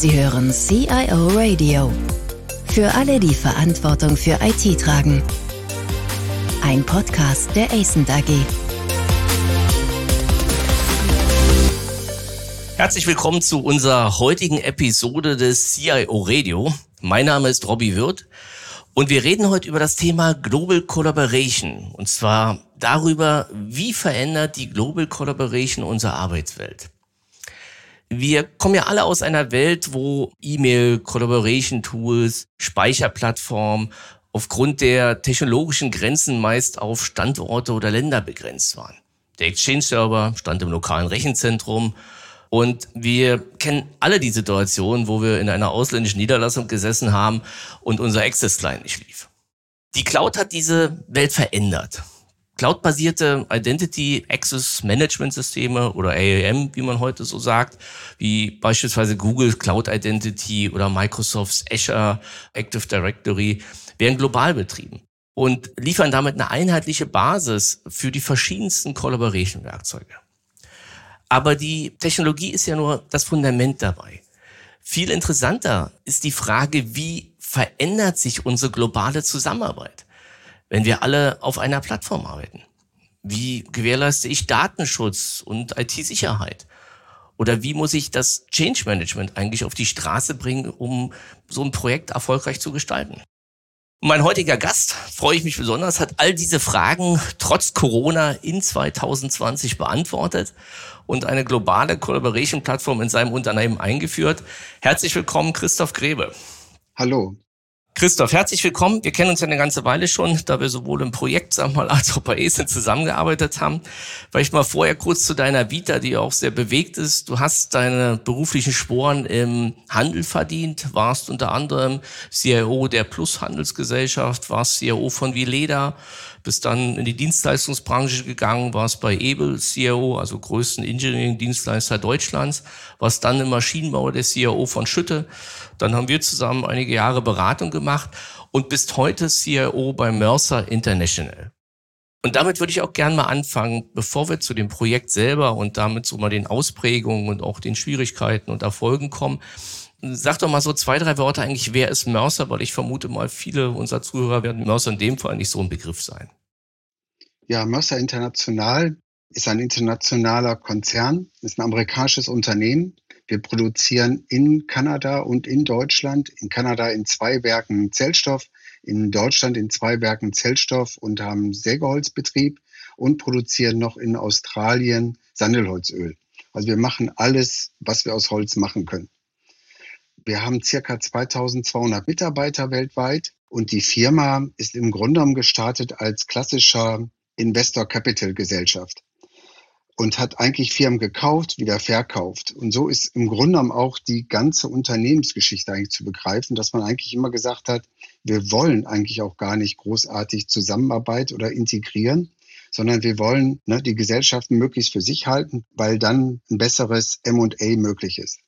Sie hören CIO Radio. Für alle, die Verantwortung für IT tragen. Ein Podcast der ACENT AG. Herzlich willkommen zu unserer heutigen Episode des CIO Radio. Mein Name ist Robbie Wirth und wir reden heute über das Thema Global Collaboration. Und zwar darüber, wie verändert die Global Collaboration unsere Arbeitswelt. Wir kommen ja alle aus einer Welt, wo E-Mail, Collaboration Tools, Speicherplattformen aufgrund der technologischen Grenzen meist auf Standorte oder Länder begrenzt waren. Der Exchange-Server stand im lokalen Rechenzentrum und wir kennen alle die Situation, wo wir in einer ausländischen Niederlassung gesessen haben und unser Access-Client nicht lief. Die Cloud hat diese Welt verändert. Cloud-basierte Identity Access Management Systeme oder AAM, wie man heute so sagt, wie beispielsweise Google Cloud Identity oder Microsofts Azure Active Directory, werden global betrieben und liefern damit eine einheitliche Basis für die verschiedensten Collaboration-Werkzeuge. Aber die Technologie ist ja nur das Fundament dabei. Viel interessanter ist die Frage, wie verändert sich unsere globale Zusammenarbeit? Wenn wir alle auf einer Plattform arbeiten? Wie gewährleiste ich Datenschutz und IT-Sicherheit? Oder wie muss ich das Change Management eigentlich auf die Straße bringen, um so ein Projekt erfolgreich zu gestalten? Mein heutiger Gast, freue ich mich besonders, hat all diese Fragen trotz Corona in 2020 beantwortet und eine globale Collaboration-Plattform in seinem Unternehmen eingeführt. Herzlich willkommen, Christoph Grebe. Hallo. Christoph, herzlich willkommen. Wir kennen uns ja eine ganze Weile schon, da wir sowohl im Projekt, sag mal, als auch bei ESIN zusammengearbeitet haben. Vielleicht mal vorher kurz zu deiner Vita, die auch sehr bewegt ist. Du hast deine beruflichen Sporen im Handel verdient, warst unter anderem CIO der Plus Handelsgesellschaft, warst CIO von Vileda, bist dann in die Dienstleistungsbranche gegangen, warst bei Ebel CIO, also größten Engineering-Dienstleister Deutschlands, warst dann im Maschinenbau der CIO von Schütte. Dann haben wir zusammen einige Jahre Beratung gemacht und bist heute CIO bei Mercer International. Und damit würde ich auch gerne mal anfangen, bevor wir zu dem Projekt selber und damit so mal den Ausprägungen und auch den Schwierigkeiten und Erfolgen kommen. Sag doch mal so zwei, drei Worte eigentlich, wer ist Mercer? Weil ich vermute mal, viele unserer Zuhörer werden Mercer in dem Fall nicht so ein Begriff sein. Ja, Mercer International ist ein internationaler Konzern, ist ein amerikanisches Unternehmen. Wir produzieren in Kanada und in Deutschland, in Kanada in zwei Werken Zellstoff, in Deutschland in zwei Werken Zellstoff und haben Sägeholzbetrieb und produzieren noch in Australien Sandelholzöl. Also wir machen alles, was wir aus Holz machen können. Wir haben circa 2200 Mitarbeiter weltweit und die Firma ist im Grunde genommen gestartet als klassischer Investor Capital Gesellschaft und hat eigentlich Firmen gekauft, wieder verkauft. Und so ist im Grunde genommen auch die ganze Unternehmensgeschichte eigentlich zu begreifen, dass man eigentlich immer gesagt hat, wir wollen eigentlich auch gar nicht großartig Zusammenarbeit oder integrieren, sondern wir wollen ne, die Gesellschaften möglichst für sich halten, weil dann ein besseres M&A möglich ist.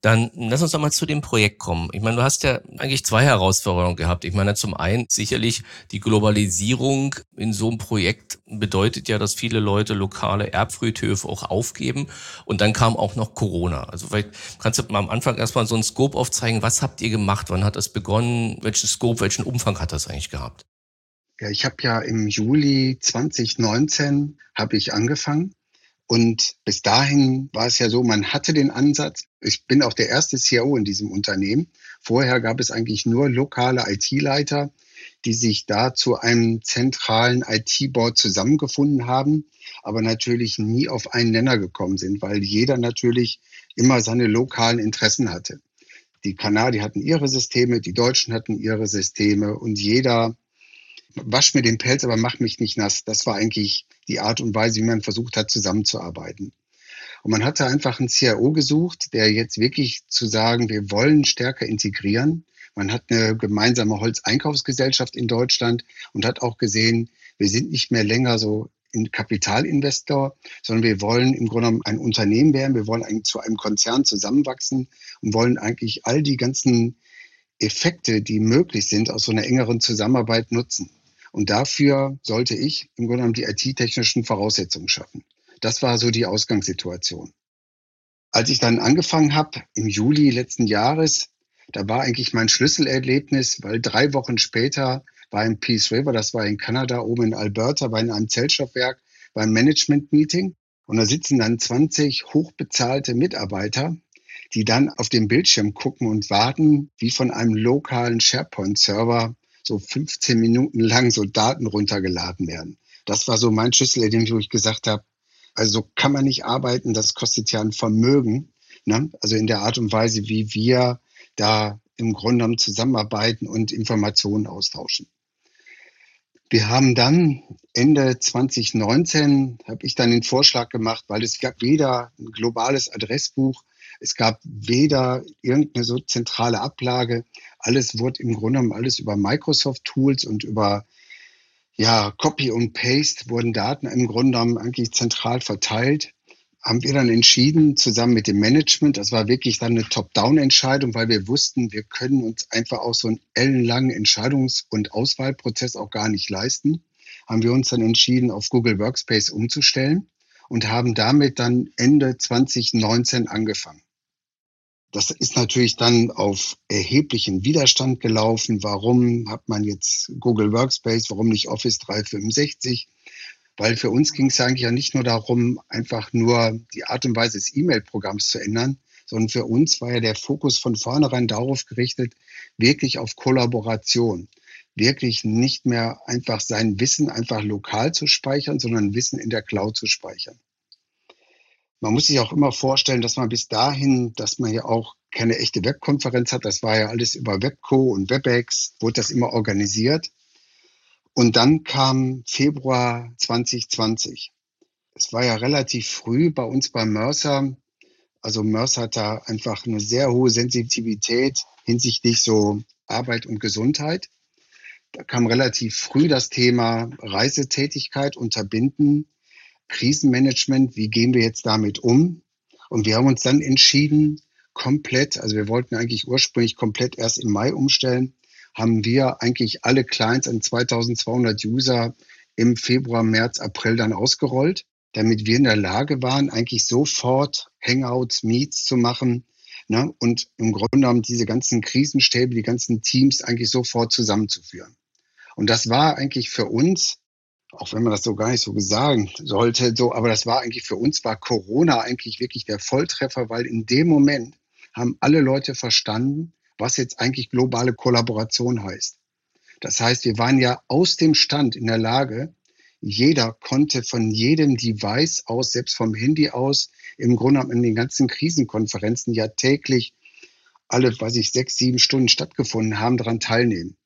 Dann lass uns doch mal zu dem Projekt kommen. Ich meine, du hast ja eigentlich zwei Herausforderungen gehabt. Ich meine, zum einen sicherlich die Globalisierung in so einem Projekt bedeutet ja, dass viele Leute lokale Erbfriedhöfe auch aufgeben. Und dann kam auch noch Corona. Also vielleicht kannst du mal am Anfang erstmal so einen Scope aufzeigen. Was habt ihr gemacht? Wann hat das begonnen? Welchen Scope, welchen Umfang hat das eigentlich gehabt? Ja, ich habe ja im Juli 2019 habe ich angefangen und bis dahin war es ja so, man hatte den Ansatz, ich bin auch der erste CIO in diesem Unternehmen. Vorher gab es eigentlich nur lokale IT-Leiter, die sich da zu einem zentralen IT-Board zusammengefunden haben, aber natürlich nie auf einen Nenner gekommen sind, weil jeder natürlich immer seine lokalen Interessen hatte. Die Kanadier hatten ihre Systeme, die Deutschen hatten ihre Systeme und jeder wasch mir den Pelz, aber mach mich nicht nass. Das war eigentlich die Art und Weise, wie man versucht hat, zusammenzuarbeiten. Und man hatte einfach einen CIO gesucht, der jetzt wirklich zu sagen, wir wollen stärker integrieren. Man hat eine gemeinsame Holzeinkaufsgesellschaft in Deutschland und hat auch gesehen, wir sind nicht mehr länger so ein Kapitalinvestor, sondern wir wollen im Grunde genommen ein Unternehmen werden. Wir wollen zu einem Konzern zusammenwachsen und wollen eigentlich all die ganzen Effekte, die möglich sind, aus so einer engeren Zusammenarbeit nutzen. Und dafür sollte ich im Grunde genommen die IT-technischen Voraussetzungen schaffen. Das war so die Ausgangssituation. Als ich dann angefangen habe, im Juli letzten Jahres, da war eigentlich mein Schlüsselerlebnis, weil drei Wochen später war in Peace River, das war in Kanada, oben in Alberta, war in einem Zellstoffwerk, beim Management-Meeting. Und da sitzen dann 20 hochbezahlte Mitarbeiter, die dann auf dem Bildschirm gucken und warten, wie von einem lokalen SharePoint-Server so 15 Minuten lang so Daten runtergeladen werden. Das war so mein Schlüsselerlebnis, wo ich gesagt habe, also so kann man nicht arbeiten, das kostet ja ein Vermögen. Ne? Also in der Art und Weise, wie wir da im Grunde genommen zusammenarbeiten und Informationen austauschen. Wir haben dann Ende 2019, habe ich dann den Vorschlag gemacht, weil es gab weder ein globales Adressbuch, es gab weder irgendeine so zentrale Ablage. Alles wurde im Grunde genommen alles über Microsoft Tools und über ja, Copy und Paste wurden Daten im Grunde genommen eigentlich zentral verteilt. Haben wir dann entschieden, zusammen mit dem Management, das war wirklich dann eine Top-Down-Entscheidung, weil wir wussten, wir können uns einfach auch so einen ellenlangen Entscheidungs- und Auswahlprozess auch gar nicht leisten, haben wir uns dann entschieden, auf Google Workspace umzustellen und haben damit dann Ende 2019 angefangen. Das ist natürlich dann auf erheblichen Widerstand gelaufen. Warum hat man jetzt Google Workspace? Warum nicht Office 365? Weil für uns ging es eigentlich ja nicht nur darum, einfach nur die Art und Weise des E-Mail-Programms zu ändern, sondern für uns war ja der Fokus von vornherein darauf gerichtet, wirklich auf Kollaboration. Wirklich nicht mehr einfach sein Wissen einfach lokal zu speichern, sondern Wissen in der Cloud zu speichern. Man muss sich auch immer vorstellen, dass man bis dahin, dass man ja auch keine echte Webkonferenz hat. Das war ja alles über Webco und WebEx, wurde das immer organisiert. Und dann kam Februar 2020. Es war ja relativ früh bei uns bei Mercer. Also Mercer hat da einfach eine sehr hohe Sensitivität hinsichtlich so Arbeit und Gesundheit. Da kam relativ früh das Thema Reisetätigkeit unterbinden Krisenmanagement, wie gehen wir jetzt damit um? Und wir haben uns dann entschieden, komplett, also wir wollten eigentlich ursprünglich komplett erst im Mai umstellen, haben wir eigentlich alle Clients an 2200 User im Februar, März, April dann ausgerollt, damit wir in der Lage waren, eigentlich sofort Hangouts, Meets zu machen ne, und im Grunde genommen diese ganzen Krisenstäbe, die ganzen Teams eigentlich sofort zusammenzuführen. Und das war eigentlich für uns auch wenn man das so gar nicht so sagen sollte, so, aber das war eigentlich für uns war Corona eigentlich wirklich der Volltreffer, weil in dem Moment haben alle Leute verstanden, was jetzt eigentlich globale Kollaboration heißt. Das heißt, wir waren ja aus dem Stand in der Lage, jeder konnte von jedem Device aus, selbst vom Handy aus, im Grunde in den ganzen Krisenkonferenzen ja täglich alle, was ich, sechs, sieben Stunden stattgefunden haben, daran teilnehmen.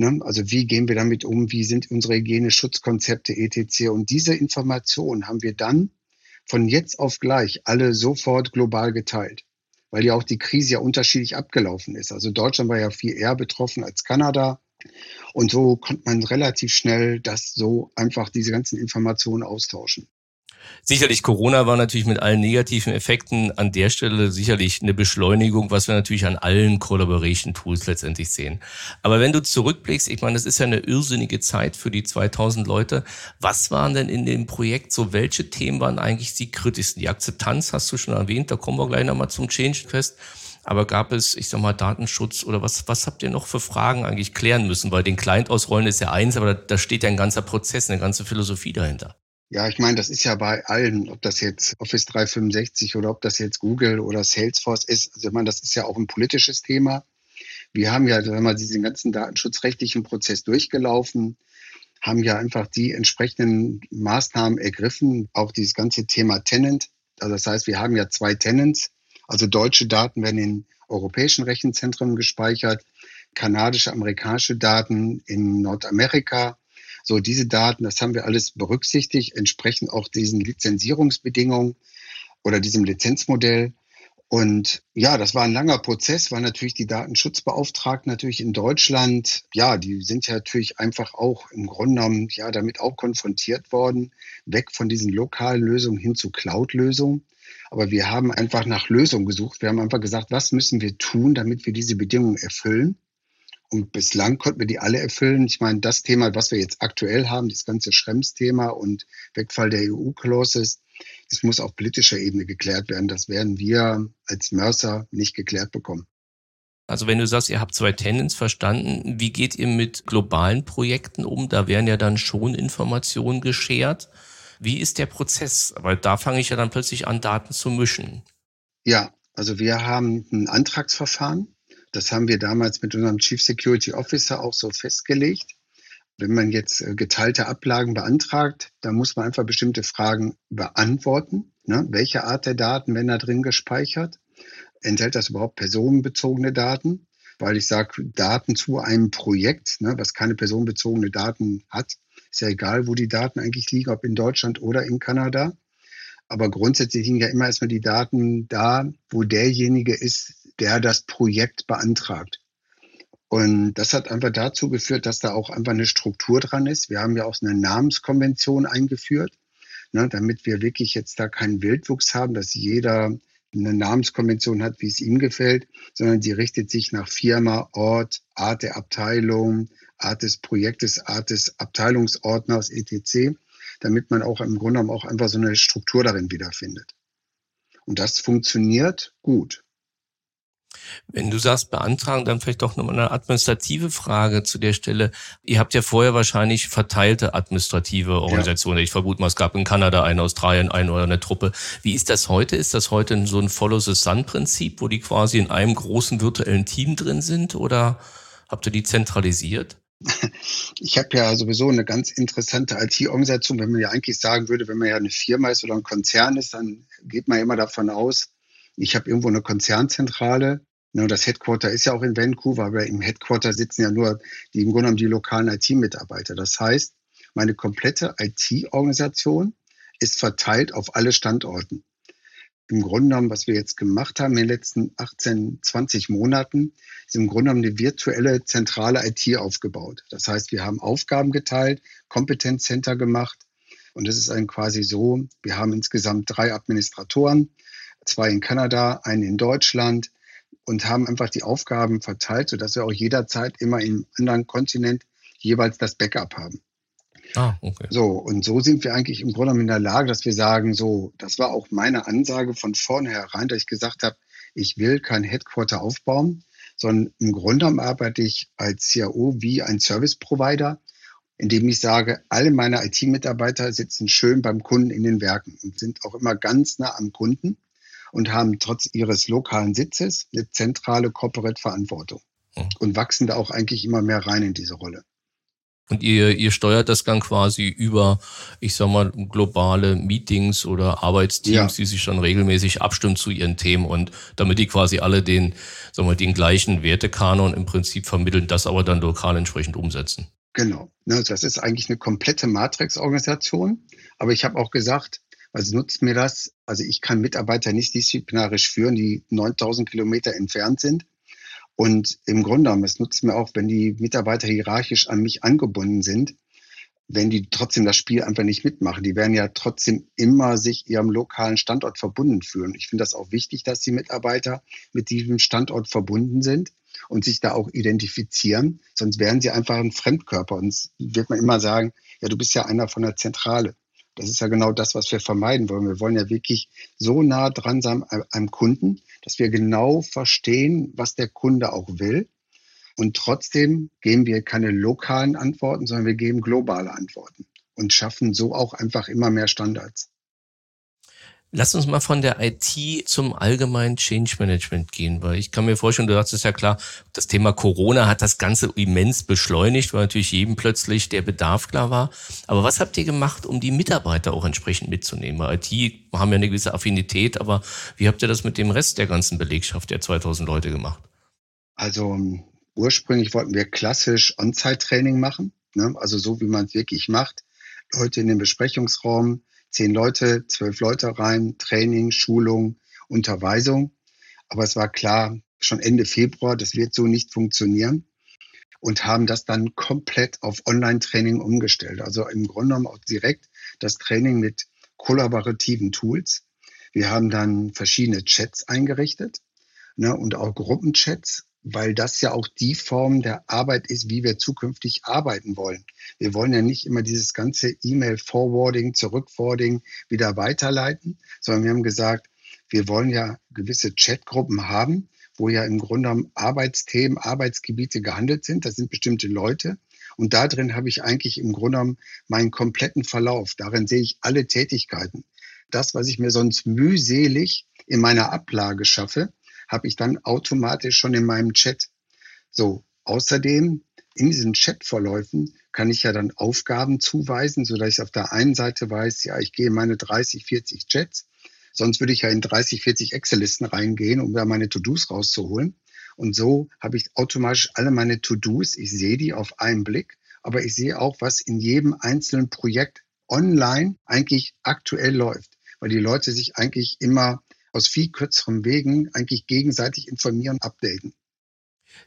Ne? Also wie gehen wir damit um? Wie sind unsere Hygieneschutzkonzepte etc.? Und diese Informationen haben wir dann von jetzt auf gleich alle sofort global geteilt, weil ja auch die Krise ja unterschiedlich abgelaufen ist. Also Deutschland war ja viel eher betroffen als Kanada. Und so konnte man relativ schnell das so einfach diese ganzen Informationen austauschen. Sicherlich, Corona war natürlich mit allen negativen Effekten an der Stelle sicherlich eine Beschleunigung, was wir natürlich an allen Collaboration-Tools letztendlich sehen. Aber wenn du zurückblickst, ich meine, das ist ja eine irrsinnige Zeit für die 2000 Leute. Was waren denn in dem Projekt so, welche Themen waren eigentlich die kritischsten? Die Akzeptanz hast du schon erwähnt, da kommen wir gleich nochmal zum Change Fest. Aber gab es, ich sag mal, Datenschutz oder was, was habt ihr noch für Fragen eigentlich klären müssen? Weil den Client ausrollen ist ja eins, aber da, da steht ja ein ganzer Prozess, eine ganze Philosophie dahinter. Ja, ich meine, das ist ja bei allen, ob das jetzt Office 365 oder ob das jetzt Google oder Salesforce ist. Also ich meine, das ist ja auch ein politisches Thema. Wir haben ja, wenn wir diesen ganzen datenschutzrechtlichen Prozess durchgelaufen, haben ja einfach die entsprechenden Maßnahmen ergriffen, auch dieses ganze Thema Tenant. Also das heißt, wir haben ja zwei Tenants. Also deutsche Daten werden in europäischen Rechenzentren gespeichert, kanadische, amerikanische Daten in Nordamerika so, diese Daten, das haben wir alles berücksichtigt, entsprechend auch diesen Lizenzierungsbedingungen oder diesem Lizenzmodell. Und ja, das war ein langer Prozess, weil natürlich die Datenschutzbeauftragten natürlich in Deutschland, ja, die sind ja natürlich einfach auch im Grunde genommen ja damit auch konfrontiert worden, weg von diesen lokalen Lösungen hin zu Cloud-Lösungen. Aber wir haben einfach nach Lösungen gesucht. Wir haben einfach gesagt, was müssen wir tun, damit wir diese Bedingungen erfüllen? Und bislang konnten wir die alle erfüllen. Ich meine, das Thema, was wir jetzt aktuell haben, das ganze Schrems-Thema und Wegfall der EU-Clauses, es muss auf politischer Ebene geklärt werden. Das werden wir als Mercer nicht geklärt bekommen. Also wenn du sagst, ihr habt zwei Tenants verstanden, wie geht ihr mit globalen Projekten um? Da werden ja dann schon Informationen geschert. Wie ist der Prozess? Weil da fange ich ja dann plötzlich an, Daten zu mischen. Ja, also wir haben ein Antragsverfahren. Das haben wir damals mit unserem Chief Security Officer auch so festgelegt. Wenn man jetzt äh, geteilte Ablagen beantragt, dann muss man einfach bestimmte Fragen beantworten. Ne? Welche Art der Daten werden da drin gespeichert? enthält das überhaupt personenbezogene Daten? Weil ich sage, Daten zu einem Projekt, ne, was keine personenbezogene Daten hat, ist ja egal, wo die Daten eigentlich liegen, ob in Deutschland oder in Kanada. Aber grundsätzlich liegen ja immer erstmal die Daten da, wo derjenige ist, der das Projekt beantragt. Und das hat einfach dazu geführt, dass da auch einfach eine Struktur dran ist. Wir haben ja auch eine Namenskonvention eingeführt, ne, damit wir wirklich jetzt da keinen Wildwuchs haben, dass jeder eine Namenskonvention hat, wie es ihm gefällt, sondern sie richtet sich nach Firma, Ort, Art der Abteilung, Art des Projektes, Art des Abteilungsordners, etc., damit man auch im Grunde genommen auch einfach so eine Struktur darin wiederfindet. Und das funktioniert gut. Wenn du sagst beantragen, dann vielleicht doch nochmal eine administrative Frage zu der Stelle. Ihr habt ja vorher wahrscheinlich verteilte administrative Organisationen. Ja. Ich vermute mal, es gab in Kanada eine, Australien eine oder eine Truppe. Wie ist das heute? Ist das heute so ein Follow the Sun Prinzip, wo die quasi in einem großen virtuellen Team drin sind oder habt ihr die zentralisiert? Ich habe ja sowieso eine ganz interessante IT-Organisation. Wenn man ja eigentlich sagen würde, wenn man ja eine Firma ist oder ein Konzern ist, dann geht man ja immer davon aus, ich habe irgendwo eine Konzernzentrale. Ne, das Headquarter ist ja auch in Vancouver, aber im Headquarter sitzen ja nur die im Grunde genommen die lokalen IT-Mitarbeiter. Das heißt, meine komplette IT-Organisation ist verteilt auf alle Standorten. Im Grunde genommen, was wir jetzt gemacht haben in den letzten 18, 20 Monaten, ist im Grunde genommen eine virtuelle zentrale IT aufgebaut. Das heißt, wir haben Aufgaben geteilt, Kompetenzcenter gemacht. Und es ist ein quasi so, wir haben insgesamt drei Administratoren, zwei in Kanada, einen in Deutschland und haben einfach die Aufgaben verteilt, sodass wir auch jederzeit immer im anderen Kontinent jeweils das Backup haben. Ah, okay. So, und so sind wir eigentlich im Grunde in der Lage, dass wir sagen, so, das war auch meine Ansage von vornherein, dass ich gesagt habe, ich will kein Headquarter aufbauen, sondern im Grunde arbeite ich als CAO wie ein Service Provider, indem ich sage, alle meine IT-Mitarbeiter sitzen schön beim Kunden in den Werken und sind auch immer ganz nah am Kunden und haben trotz ihres lokalen Sitzes eine zentrale Corporate-Verantwortung mhm. und wachsen da auch eigentlich immer mehr rein in diese Rolle. Und ihr, ihr steuert das dann quasi über, ich sag mal, globale Meetings oder Arbeitsteams, ja. die sich dann regelmäßig abstimmen zu ihren Themen und damit die quasi alle den, sag mal, den gleichen Wertekanon im Prinzip vermitteln, das aber dann lokal entsprechend umsetzen. Genau. Ne, das ist eigentlich eine komplette Matrix-Organisation. Aber ich habe auch gesagt, was nutzt mir das? Also ich kann Mitarbeiter nicht disziplinarisch führen, die 9000 Kilometer entfernt sind. Und im Grunde genommen, es nutzt mir auch, wenn die Mitarbeiter hierarchisch an mich angebunden sind, wenn die trotzdem das Spiel einfach nicht mitmachen. Die werden ja trotzdem immer sich ihrem lokalen Standort verbunden fühlen. Ich finde das auch wichtig, dass die Mitarbeiter mit diesem Standort verbunden sind und sich da auch identifizieren. Sonst wären sie einfach ein Fremdkörper. Und wird man immer sagen, ja, du bist ja einer von der Zentrale. Das ist ja genau das, was wir vermeiden wollen. Wir wollen ja wirklich so nah dran sein am Kunden, dass wir genau verstehen, was der Kunde auch will. Und trotzdem geben wir keine lokalen Antworten, sondern wir geben globale Antworten und schaffen so auch einfach immer mehr Standards. Lass uns mal von der IT zum allgemeinen Change Management gehen, weil ich kann mir vorstellen, du sagst es ja klar, das Thema Corona hat das Ganze immens beschleunigt, weil natürlich jedem plötzlich der Bedarf klar war. Aber was habt ihr gemacht, um die Mitarbeiter auch entsprechend mitzunehmen? Weil IT haben ja eine gewisse Affinität, aber wie habt ihr das mit dem Rest der ganzen Belegschaft der 2000 Leute gemacht? Also ursprünglich wollten wir klassisch On-Site-Training machen, ne? also so wie man es wirklich macht. Leute in den Besprechungsraum, zehn Leute, zwölf Leute rein, Training, Schulung, Unterweisung. Aber es war klar, schon Ende Februar, das wird so nicht funktionieren und haben das dann komplett auf Online-Training umgestellt. Also im Grunde genommen auch direkt das Training mit kollaborativen Tools. Wir haben dann verschiedene Chats eingerichtet ne, und auch Gruppenchats, weil das ja auch die Form der Arbeit ist, wie wir zukünftig arbeiten wollen. Wir wollen ja nicht immer dieses ganze E-Mail-Forwarding, Zurückforwarding wieder weiterleiten, sondern wir haben gesagt, wir wollen ja gewisse Chatgruppen haben, wo ja im Grunde genommen Arbeitsthemen, Arbeitsgebiete gehandelt sind. Das sind bestimmte Leute. Und da drin habe ich eigentlich im Grunde genommen meinen kompletten Verlauf. Darin sehe ich alle Tätigkeiten. Das, was ich mir sonst mühselig in meiner Ablage schaffe, habe ich dann automatisch schon in meinem Chat. So, außerdem in diesen Chatverläufen kann ich ja dann Aufgaben zuweisen, so dass ich auf der einen Seite weiß, ja, ich gehe meine 30, 40 Chats. Sonst würde ich ja in 30, 40 Excel-Listen reingehen, um da meine To-Dos rauszuholen. Und so habe ich automatisch alle meine To-Dos. Ich sehe die auf einen Blick, aber ich sehe auch, was in jedem einzelnen Projekt online eigentlich aktuell läuft, weil die Leute sich eigentlich immer aus viel kürzeren Wegen eigentlich gegenseitig informieren, updaten.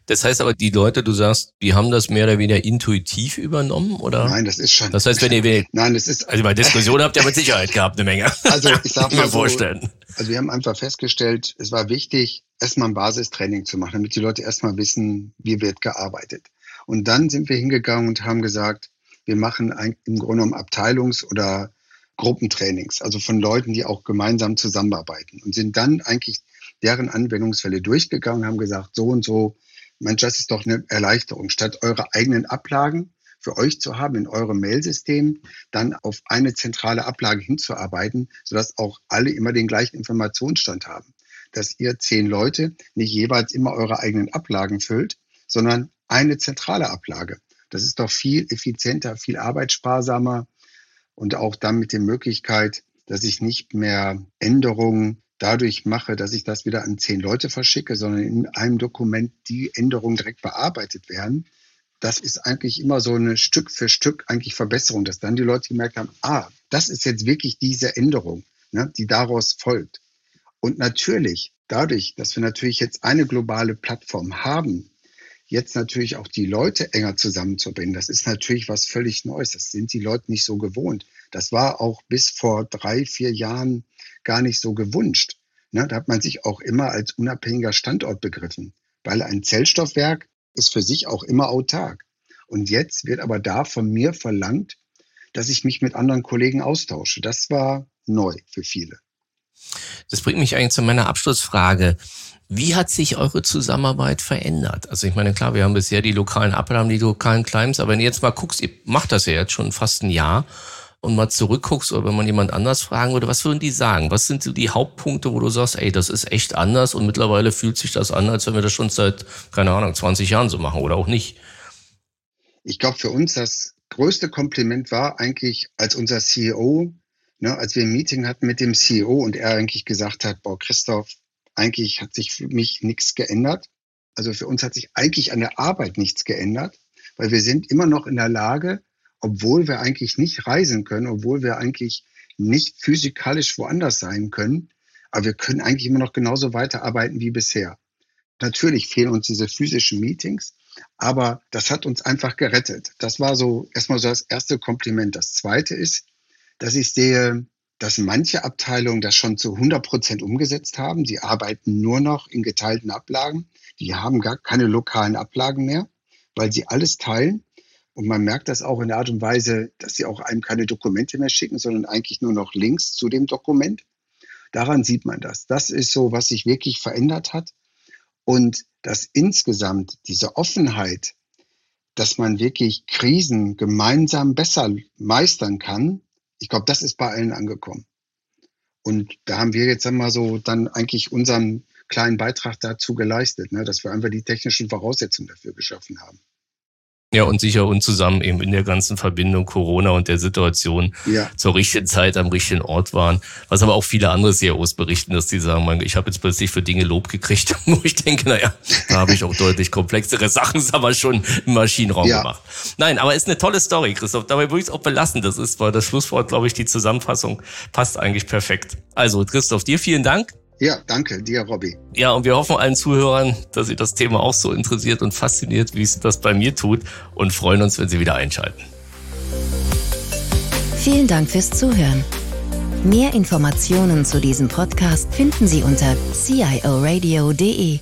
Das heißt aber, die Leute, du sagst, die haben das mehr oder weniger intuitiv übernommen, oder? Nein, das ist schon. Das heißt, wenn ihr, wenn nein, das ist. Also bei Diskussionen habt ihr mit Sicherheit gehabt eine Menge. Also ich sag mal so, vorstellen. Also wir haben einfach festgestellt, es war wichtig, erstmal ein Basistraining zu machen, damit die Leute erstmal wissen, wie wird gearbeitet. Und dann sind wir hingegangen und haben gesagt, wir machen im Grunde genommen Abteilungs- oder Gruppentrainings, also von Leuten, die auch gemeinsam zusammenarbeiten und sind dann eigentlich deren Anwendungsfälle durchgegangen haben gesagt, so und so, Mensch, das ist doch eine Erleichterung. Statt eure eigenen Ablagen für euch zu haben in eurem Mailsystem, dann auf eine zentrale Ablage hinzuarbeiten, sodass auch alle immer den gleichen Informationsstand haben. Dass ihr zehn Leute nicht jeweils immer eure eigenen Ablagen füllt, sondern eine zentrale Ablage. Das ist doch viel effizienter, viel arbeitssparsamer und auch dann mit der Möglichkeit, dass ich nicht mehr Änderungen dadurch mache, dass ich das wieder an zehn Leute verschicke, sondern in einem Dokument die Änderungen direkt bearbeitet werden. Das ist eigentlich immer so eine Stück für Stück eigentlich Verbesserung, dass dann die Leute gemerkt haben, ah, das ist jetzt wirklich diese Änderung, ne, die daraus folgt. Und natürlich, dadurch, dass wir natürlich jetzt eine globale Plattform haben, jetzt natürlich auch die Leute enger zusammenzubringen, das ist natürlich was völlig Neues. Das sind die Leute nicht so gewohnt. Das war auch bis vor drei, vier Jahren gar nicht so gewünscht. Ne, da hat man sich auch immer als unabhängiger Standort begriffen, weil ein Zellstoffwerk ist für sich auch immer autark. Und jetzt wird aber da von mir verlangt, dass ich mich mit anderen Kollegen austausche. Das war neu für viele. Das bringt mich eigentlich zu meiner Abschlussfrage. Wie hat sich eure Zusammenarbeit verändert? Also ich meine, klar, wir haben bisher die lokalen Abnahmen, die lokalen Climbs, aber wenn du jetzt mal guckst, ihr macht das ja jetzt schon fast ein Jahr und mal zurückguckst oder wenn man jemand anders fragen würde, was würden die sagen? Was sind so die Hauptpunkte, wo du sagst, ey, das ist echt anders und mittlerweile fühlt sich das an, als wenn wir das schon seit, keine Ahnung, 20 Jahren so machen oder auch nicht? Ich glaube, für uns das größte Kompliment war eigentlich, als unser CEO, ne, als wir ein Meeting hatten mit dem CEO und er eigentlich gesagt hat, boah, Christoph, eigentlich hat sich für mich nichts geändert. Also für uns hat sich eigentlich an der Arbeit nichts geändert, weil wir sind immer noch in der Lage, obwohl wir eigentlich nicht reisen können, obwohl wir eigentlich nicht physikalisch woanders sein können, aber wir können eigentlich immer noch genauso weiterarbeiten wie bisher. Natürlich fehlen uns diese physischen Meetings, aber das hat uns einfach gerettet. Das war so erstmal so das erste Kompliment. Das zweite ist, dass ich sehe, dass manche Abteilungen das schon zu 100 Prozent umgesetzt haben. Sie arbeiten nur noch in geteilten Ablagen. Die haben gar keine lokalen Ablagen mehr, weil sie alles teilen. Und man merkt das auch in der Art und Weise, dass sie auch einem keine Dokumente mehr schicken, sondern eigentlich nur noch Links zu dem Dokument. Daran sieht man das. Das ist so, was sich wirklich verändert hat. Und dass insgesamt diese Offenheit, dass man wirklich Krisen gemeinsam besser meistern kann, ich glaube, das ist bei allen angekommen. Und da haben wir jetzt einmal so dann eigentlich unseren kleinen Beitrag dazu geleistet, ne, dass wir einfach die technischen Voraussetzungen dafür geschaffen haben. Ja, und sicher und zusammen eben in der ganzen Verbindung Corona und der Situation ja. zur richtigen Zeit am richtigen Ort waren. Was aber auch viele andere CEOs berichten, dass die sagen, man, ich habe jetzt plötzlich für Dinge Lob gekriegt, wo ich denke, naja, da habe ich auch deutlich komplexere Sachen aber schon im Maschinenraum ja. gemacht. Nein, aber ist eine tolle Story, Christoph. Dabei würde ich es auch belassen. Das ist, weil das Schlusswort, glaube ich, die Zusammenfassung passt eigentlich perfekt. Also, Christoph, dir vielen Dank. Ja, danke dir, Robby. Ja, und wir hoffen allen Zuhörern, dass Sie das Thema auch so interessiert und fasziniert, wie es das bei mir tut und freuen uns, wenn Sie wieder einschalten. Vielen Dank fürs Zuhören. Mehr Informationen zu diesem Podcast finden Sie unter cioradio.de.